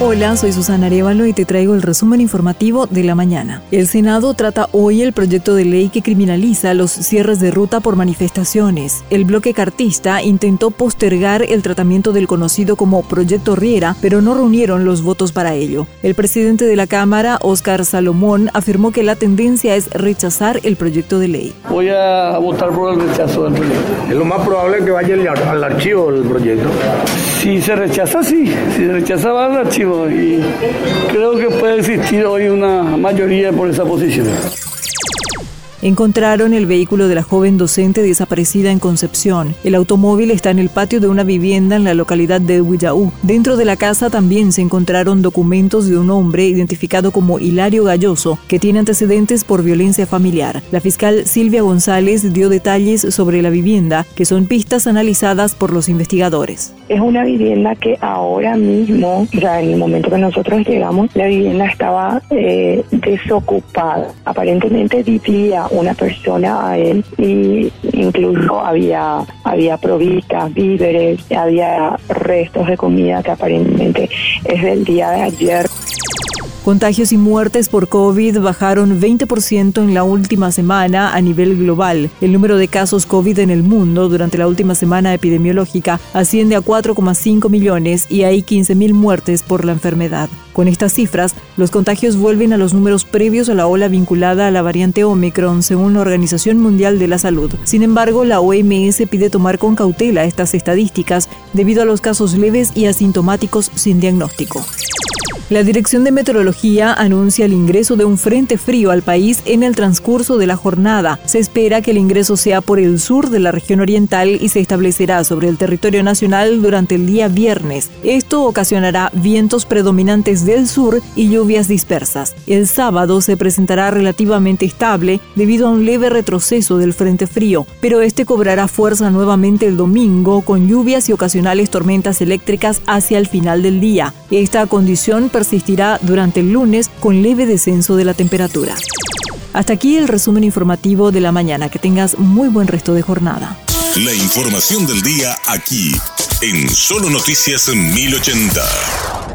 Hola, soy Susana Arevalo y te traigo el resumen informativo de la mañana. El Senado trata hoy el proyecto de ley que criminaliza los cierres de ruta por manifestaciones. El bloque cartista intentó postergar el tratamiento del conocido como Proyecto Riera, pero no reunieron los votos para ello. El presidente de la Cámara, Óscar Salomón, afirmó que la tendencia es rechazar el proyecto de ley. Voy a votar por el rechazo del proyecto. Es lo más probable que vaya al archivo del proyecto. Si se rechaza, sí. Si se rechaza, va al archivo y creo que puede existir hoy una mayoría por esa posición. Encontraron el vehículo de la joven docente desaparecida en Concepción. El automóvil está en el patio de una vivienda en la localidad de Huillaú. Dentro de la casa también se encontraron documentos de un hombre identificado como Hilario Galloso, que tiene antecedentes por violencia familiar. La fiscal Silvia González dio detalles sobre la vivienda, que son pistas analizadas por los investigadores. Es una vivienda que ahora mismo, ya en el momento que nosotros llegamos, la vivienda estaba eh, desocupada. Aparentemente vivía una persona a él y incluso había, había provistas, víveres, había restos de comida que aparentemente es del día de ayer. Contagios y muertes por COVID bajaron 20% en la última semana a nivel global. El número de casos COVID en el mundo durante la última semana epidemiológica asciende a 4,5 millones y hay 15.000 muertes por la enfermedad. Con estas cifras, los contagios vuelven a los números previos a la ola vinculada a la variante Omicron, según la Organización Mundial de la Salud. Sin embargo, la OMS pide tomar con cautela estas estadísticas debido a los casos leves y asintomáticos sin diagnóstico. La Dirección de Meteorología anuncia el ingreso de un frente frío al país en el transcurso de la jornada. Se espera que el ingreso sea por el sur de la región oriental y se establecerá sobre el territorio nacional durante el día viernes. Esto ocasionará vientos predominantes del sur y lluvias dispersas. El sábado se presentará relativamente estable debido a un leve retroceso del frente frío, pero este cobrará fuerza nuevamente el domingo con lluvias y ocasionales tormentas eléctricas hacia el final del día. Esta condición persistirá durante el lunes con leve descenso de la temperatura. Hasta aquí el resumen informativo de la mañana. Que tengas muy buen resto de jornada. La información del día aquí, en Solo Noticias 1080.